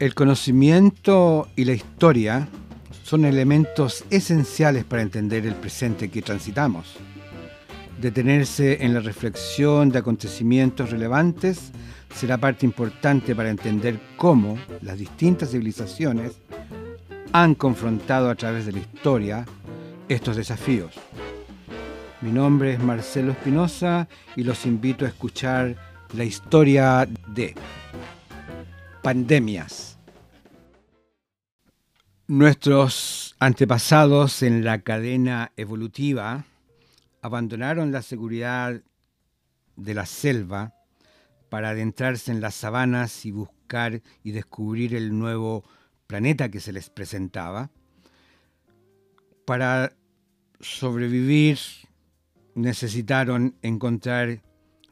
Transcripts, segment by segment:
El conocimiento y la historia son elementos esenciales para entender el presente que transitamos. Detenerse en la reflexión de acontecimientos relevantes será parte importante para entender cómo las distintas civilizaciones han confrontado a través de la historia estos desafíos. Mi nombre es Marcelo Espinosa y los invito a escuchar la historia de pandemias. Nuestros antepasados en la cadena evolutiva abandonaron la seguridad de la selva para adentrarse en las sabanas y buscar y descubrir el nuevo planeta que se les presentaba. Para sobrevivir necesitaron encontrar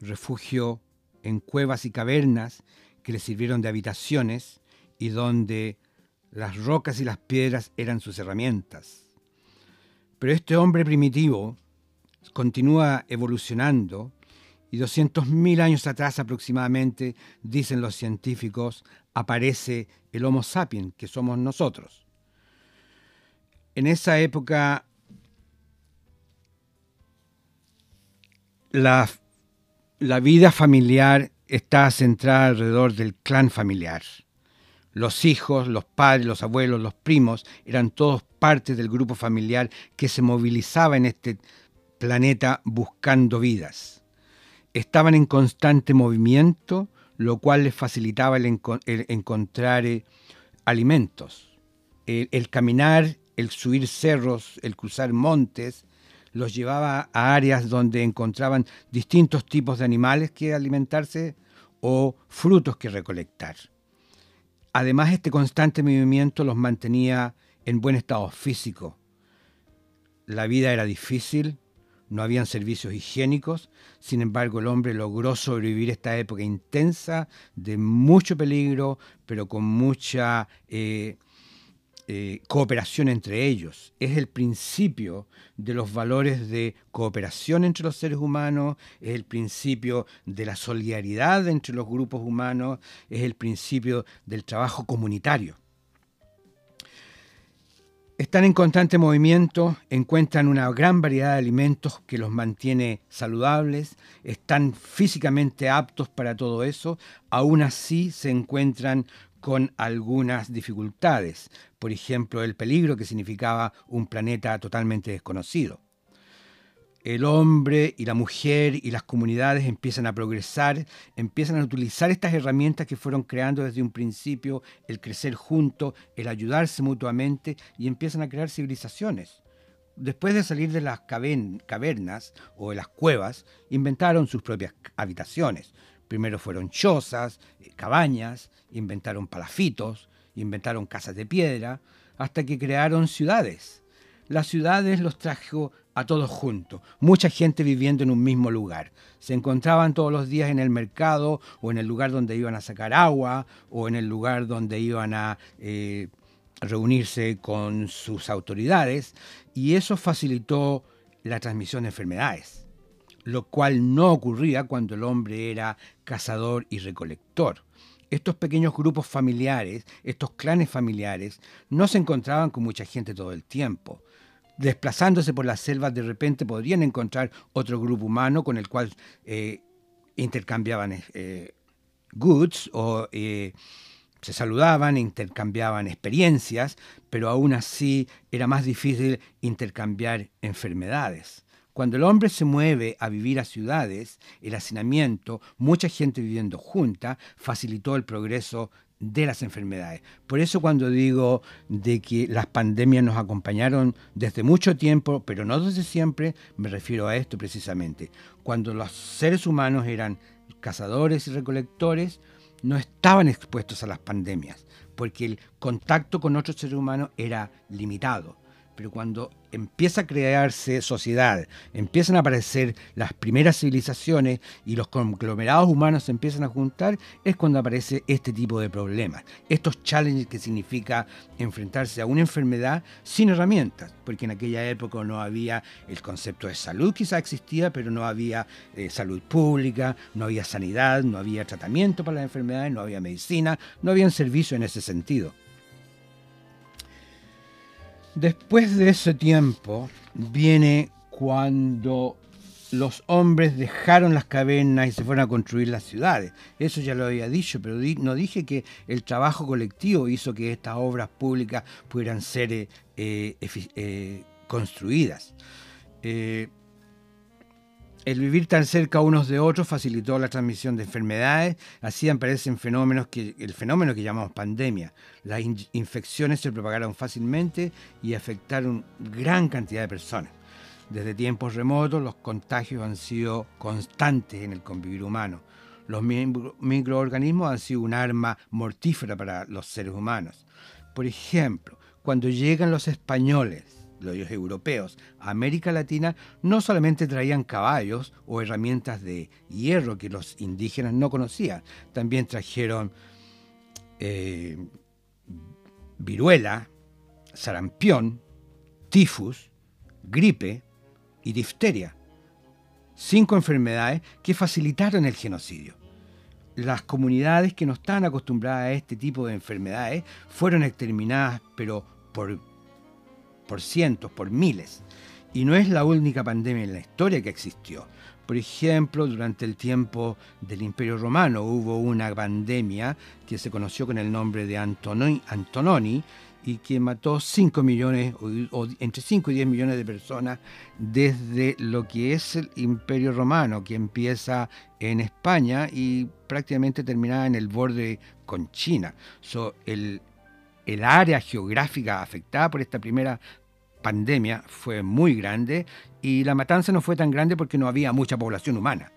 refugio en cuevas y cavernas que les sirvieron de habitaciones y donde las rocas y las piedras eran sus herramientas. Pero este hombre primitivo continúa evolucionando y 200.000 años atrás aproximadamente, dicen los científicos, aparece el Homo sapiens, que somos nosotros. En esa época, la, la vida familiar está centrada alrededor del clan familiar. Los hijos, los padres, los abuelos, los primos, eran todos parte del grupo familiar que se movilizaba en este planeta buscando vidas. Estaban en constante movimiento, lo cual les facilitaba el, encontrar eh, alimentos. el caminar, el subir cerros, el cruzar montes, los llevaba a áreas donde encontraban distintos tipos de animales que alimentarse o frutos que recolectar. Además, este constante movimiento los mantenía en buen estado físico. La vida era difícil, no habían servicios higiénicos, sin embargo el hombre logró sobrevivir esta época intensa de mucho peligro, pero con mucha eh, eh, cooperación entre ellos. Es el principio de los valores de cooperación entre los seres humanos, es el principio de la solidaridad entre los grupos humanos, es el principio del trabajo comunitario. Están en constante movimiento, encuentran una gran variedad de alimentos que los mantiene saludables, están físicamente aptos para todo eso, aún así se encuentran con algunas dificultades, por ejemplo el peligro que significaba un planeta totalmente desconocido. El hombre y la mujer y las comunidades empiezan a progresar, empiezan a utilizar estas herramientas que fueron creando desde un principio, el crecer juntos, el ayudarse mutuamente y empiezan a crear civilizaciones. Después de salir de las cavernas o de las cuevas, inventaron sus propias habitaciones, Primero fueron chozas, eh, cabañas, inventaron palafitos, inventaron casas de piedra, hasta que crearon ciudades. Las ciudades los trajo a todos juntos, mucha gente viviendo en un mismo lugar. Se encontraban todos los días en el mercado o en el lugar donde iban a sacar agua o en el lugar donde iban a eh, reunirse con sus autoridades y eso facilitó la transmisión de enfermedades lo cual no ocurría cuando el hombre era cazador y recolector. Estos pequeños grupos familiares, estos clanes familiares, no se encontraban con mucha gente todo el tiempo. Desplazándose por las selvas, de repente podrían encontrar otro grupo humano con el cual eh, intercambiaban eh, goods o eh, se saludaban, intercambiaban experiencias, pero aún así era más difícil intercambiar enfermedades. Cuando el hombre se mueve a vivir a ciudades, el hacinamiento, mucha gente viviendo junta, facilitó el progreso de las enfermedades. Por eso cuando digo de que las pandemias nos acompañaron desde mucho tiempo, pero no desde siempre, me refiero a esto precisamente. Cuando los seres humanos eran cazadores y recolectores, no estaban expuestos a las pandemias, porque el contacto con otros seres humanos era limitado pero cuando empieza a crearse sociedad, empiezan a aparecer las primeras civilizaciones y los conglomerados humanos se empiezan a juntar, es cuando aparece este tipo de problemas. Estos challenges que significa enfrentarse a una enfermedad sin herramientas, porque en aquella época no había el concepto de salud, quizá existía, pero no había eh, salud pública, no había sanidad, no había tratamiento para las enfermedades, no había medicina, no había servicio en ese sentido. Después de ese tiempo viene cuando los hombres dejaron las cavernas y se fueron a construir las ciudades. Eso ya lo había dicho, pero no dije que el trabajo colectivo hizo que estas obras públicas pudieran ser eh, eh, eh, construidas. El vivir tan cerca unos de otros facilitó la transmisión de enfermedades, así aparecen fenómenos que el fenómeno que llamamos pandemia. Las infecciones se propagaron fácilmente y afectaron gran cantidad de personas. Desde tiempos remotos los contagios han sido constantes en el convivir humano. Los microorganismos han sido un arma mortífera para los seres humanos. Por ejemplo, cuando llegan los españoles los europeos a América Latina no solamente traían caballos o herramientas de hierro que los indígenas no conocían, también trajeron eh, viruela, sarampión, tifus, gripe y difteria. Cinco enfermedades que facilitaron el genocidio. Las comunidades que no estaban acostumbradas a este tipo de enfermedades fueron exterminadas, pero por por cientos, por miles. Y no es la única pandemia en la historia que existió. Por ejemplo, durante el tiempo del Imperio Romano hubo una pandemia que se conoció con el nombre de Antononi, y que mató 5 millones, o, entre 5 y 10 millones de personas desde lo que es el Imperio Romano, que empieza en España y prácticamente terminaba en el borde con China. So, el, el área geográfica afectada por esta primera pandemia fue muy grande y la matanza no fue tan grande porque no había mucha población humana.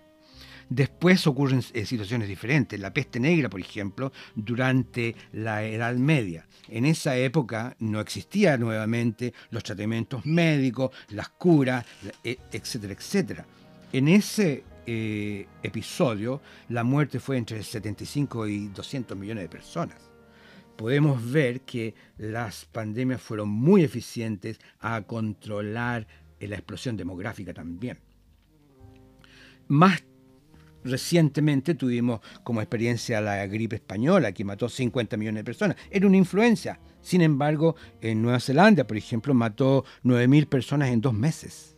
Después ocurren eh, situaciones diferentes. La peste negra, por ejemplo, durante la Edad Media. En esa época no existían nuevamente los tratamientos médicos, las curas, e, etcétera, etcétera. En ese eh, episodio, la muerte fue entre 75 y 200 millones de personas podemos ver que las pandemias fueron muy eficientes a controlar la explosión demográfica también. Más recientemente tuvimos como experiencia la gripe española, que mató 50 millones de personas. Era una influencia. Sin embargo, en Nueva Zelanda, por ejemplo, mató 9.000 personas en dos meses.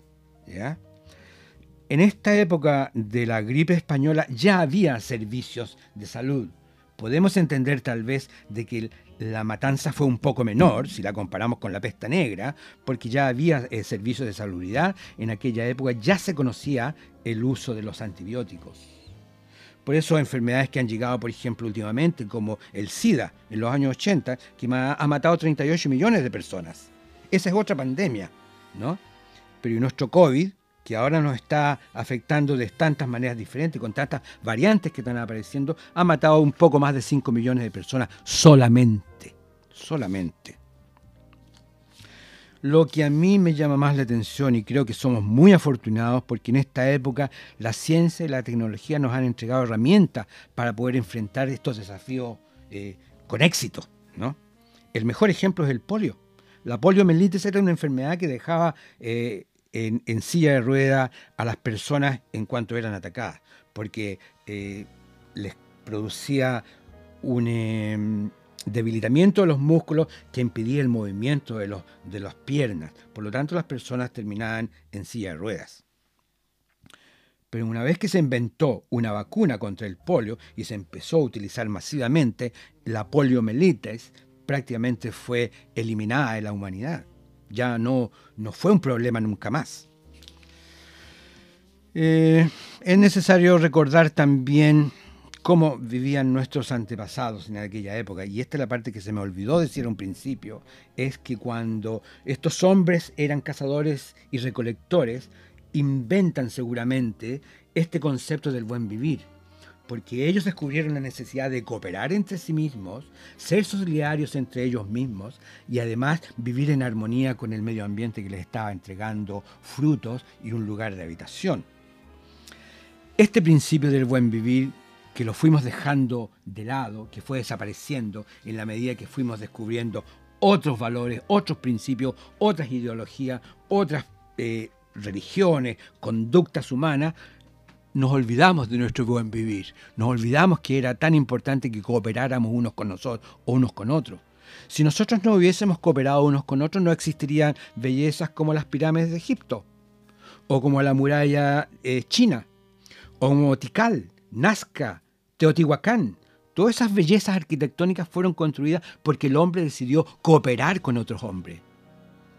En esta época de la gripe española ya había servicios de salud podemos entender tal vez de que la matanza fue un poco menor si la comparamos con la pesta negra, porque ya había eh, servicios de salubridad, en aquella época ya se conocía el uso de los antibióticos. Por eso enfermedades que han llegado, por ejemplo, últimamente, como el SIDA en los años 80, que ha matado 38 millones de personas. Esa es otra pandemia, ¿no? Pero nuestro COVID, que ahora nos está afectando de tantas maneras diferentes, con tantas variantes que están apareciendo, ha matado un poco más de 5 millones de personas solamente, solamente. Lo que a mí me llama más la atención y creo que somos muy afortunados porque en esta época la ciencia y la tecnología nos han entregado herramientas para poder enfrentar estos desafíos eh, con éxito. ¿no? El mejor ejemplo es el polio. La poliomielitis era una enfermedad que dejaba eh, en, silla de rueda a las personas en cuanto eran atacadas, porque eh, les producía un em, debilitamiento de los músculos que impedía el movimiento de, los, de las piernas. Por lo tanto, las personas terminaban en silla de ruedas. Pero una vez que se inventó una vacuna contra el polio y se empezó a utilizar masivamente, la poliomielitis prácticamente fue eliminada de la humanidad ya no, no fue un problema nunca más. Eh, es necesario recordar también cómo vivían nuestros antepasados en aquella época. Y esta es la parte que se me olvidó decir a un principio, es que cuando estos hombres eran cazadores y recolectores, inventan seguramente este concepto del buen vivir. Porque ellos descubrieron la necesidad de cooperar entre sí mismos, ser solidarios entre ellos mismos y además vivir en armonía con el medio ambiente que les estaba entregando frutos y un lugar de habitación. Este principio del buen vivir que lo fuimos dejando de lado, que fue desapareciendo en la medida que fuimos descubriendo otros valores, otros principios, otras ideologías, otras eh, religiones, conductas humanas, nos olvidamos de nuestro buen vivir, nos olvidamos que era tan importante que cooperáramos unos con nosotros o unos con otros. Si nosotros no hubiésemos cooperado unos con otros, no existirían bellezas como las pirámides de Egipto, o como la muralla eh, china, o como Tikal, Nazca, Teotihuacán. Todas esas bellezas arquitectónicas fueron construidas porque el hombre decidió cooperar con otros hombres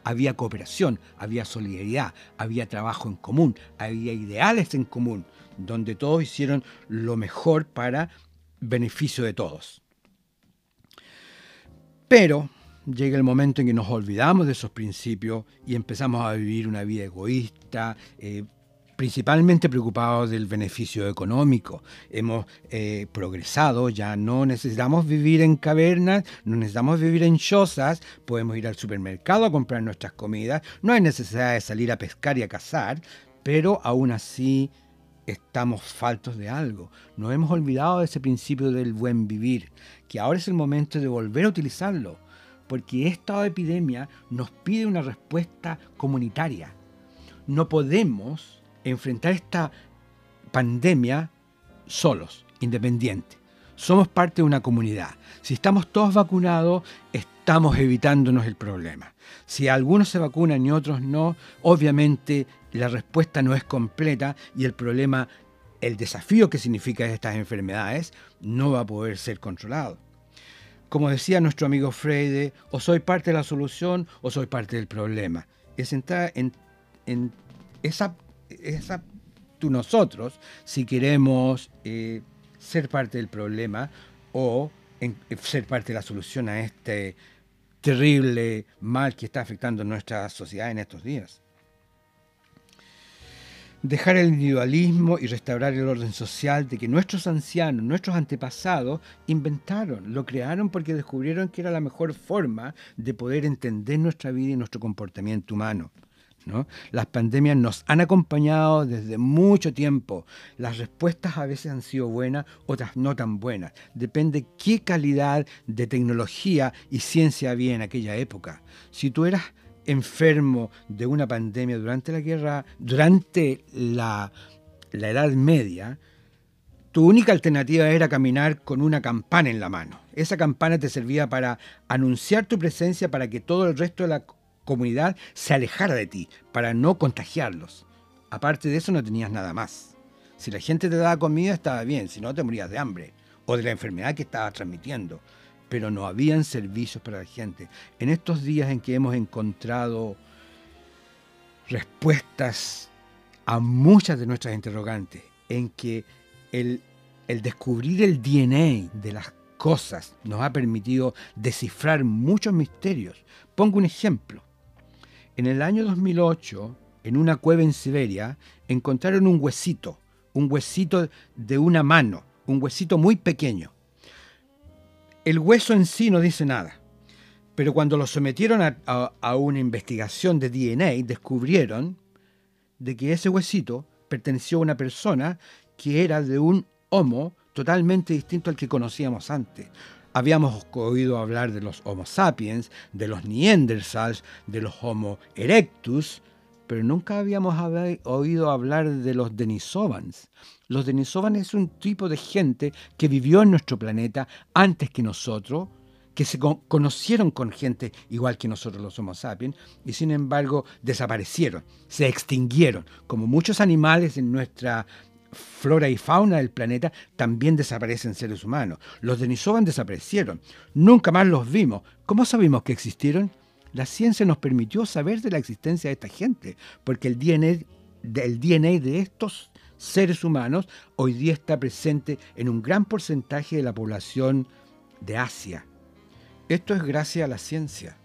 había cooperación, había solidaridad, había trabajo en común, había ideales en común, donde todos hicieron lo mejor para beneficio de todos. Pero llega el momento en que nos olvidamos de esos principios y empezamos a vivir una vida egoísta, eh, principalmente preocupados del beneficio económico. Hemos eh, progresado, ya no necesitamos vivir en cavernas, no necesitamos vivir en chozas, podemos ir al supermercado a comprar nuestras comidas, no hay necesidad de salir a pescar y a cazar, pero aún así estamos faltos de algo. Nos hemos olvidado de ese principio del buen vivir, que ahora es el momento de volver a utilizarlo, porque esta epidemia nos pide una respuesta comunitaria. No podemos enfrentar esta pandemia solos, independientes. Somos parte de una comunidad. Si estamos todos vacunados, estamos evitándonos el problema. Si algunos se vacunan y otros no, obviamente la respuesta no es completa y el problema, el desafío que significa estas enfermedades, no va a poder ser controlado. Como decía nuestro amigo Freire, o soy parte de la solución o soy parte del problema. Es entrar en, en esa es tú nosotros si queremos eh, ser parte del problema o eh, ser parte de la solución a este terrible mal que está afectando nuestra sociedad en estos días. Dejar el individualismo y restaurar el orden social de que nuestros ancianos, nuestros antepasados, inventaron, lo crearon porque descubrieron que era la mejor forma de poder entender nuestra vida y nuestro comportamiento humano. Las pandemias nos han acompañado desde mucho tiempo. Las respuestas a veces han sido buenas, otras no tan buenas. Depende qué calidad de tecnología y ciencia había en aquella época. Si tú eras enfermo de una pandemia durante la guerra, durante la, la Edad Media, tu única alternativa era caminar con una campana en la mano. Esa campana te servía para anunciar tu presencia para que todo el resto de la comunidad se alejara de ti para no contagiarlos. Aparte de eso no tenías nada más. Si la gente te daba comida estaba bien, si no te morías de hambre o de la enfermedad que estabas transmitiendo. Pero no habían servicios para la gente. En estos días en que hemos encontrado respuestas a muchas de nuestras interrogantes, en que el, el descubrir el DNA de las cosas nos ha permitido descifrar muchos misterios. Pongo un ejemplo. En el año 2008, en una cueva en Siberia, encontraron un huesito, un huesito de una mano, un huesito muy pequeño. El hueso en sí no dice nada, pero cuando lo sometieron a, una investigación de DNA, descubrieron de que ese huesito perteneció a una persona que era de un homo totalmente distinto al que conocíamos antes. Habíamos oído hablar de los Homo sapiens, de los Neanderthals, de los Homo erectus, pero nunca habíamos oído hablar de los Denisovans. Los Denisovans es un tipo de gente que vivió en nuestro planeta antes que nosotros, que se conocieron con gente igual que nosotros los Homo sapiens, y sin embargo desaparecieron, se extinguieron, como muchos animales en nuestra flora y fauna del planeta también desaparecen seres humanos. Los Denisovan desaparecieron. Nunca más los vimos. ¿Cómo sabemos que existieron? La ciencia nos permitió saber de la existencia de esta gente, porque el DNA, el DNA de estos seres humanos hoy día está presente en un gran porcentaje de la población de Asia. Esto es gracias a la ciencia.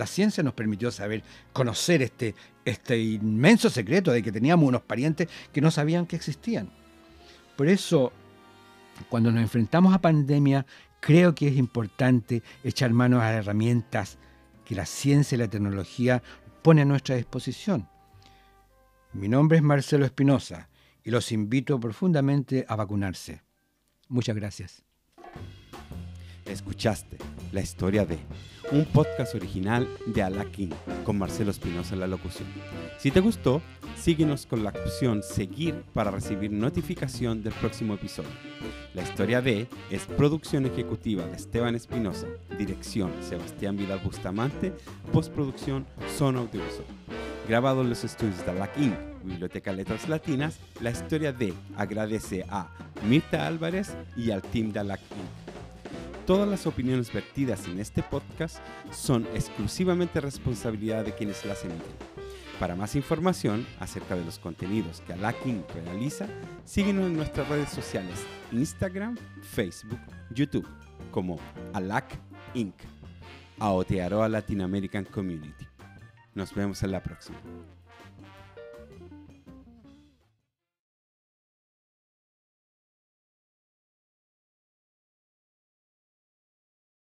La ciencia nos permitió saber, conocer este, este inmenso secreto de que teníamos unos parientes que no sabían que existían. Por eso, Cuando nos enfrentamos a pandemia, creo que es importante echar mano a las herramientas que la ciencia y la tecnología pone a nuestra disposición. Mi nombre es Marcelo Espinosa y los invito profundamente a vacunarse. Muchas gracias. Escuchaste la historia de un podcast original de Alakin con Marcelo Espinosa en la locución. Si te gustó, síguenos con la opción seguir para recibir notificación del próximo episodio. La historia de es producción ejecutiva de Esteban Espinosa, dirección Sebastián Vidal Bustamante, postproducción Son Audiovisual. Grabado en los estudios de Alakin, Biblioteca Letras Latinas, la historia de agradece a Mirta Álvarez y al team de Alakin. Todas las opiniones vertidas en este podcast son exclusivamente responsabilidad de quienes las emiten. Para más información acerca de los contenidos que Alac Inc. realiza, síguenos en nuestras redes sociales, Instagram, Facebook, YouTube, como Alac Inc. Aotearoa Latin American Community. Nos vemos en la próxima.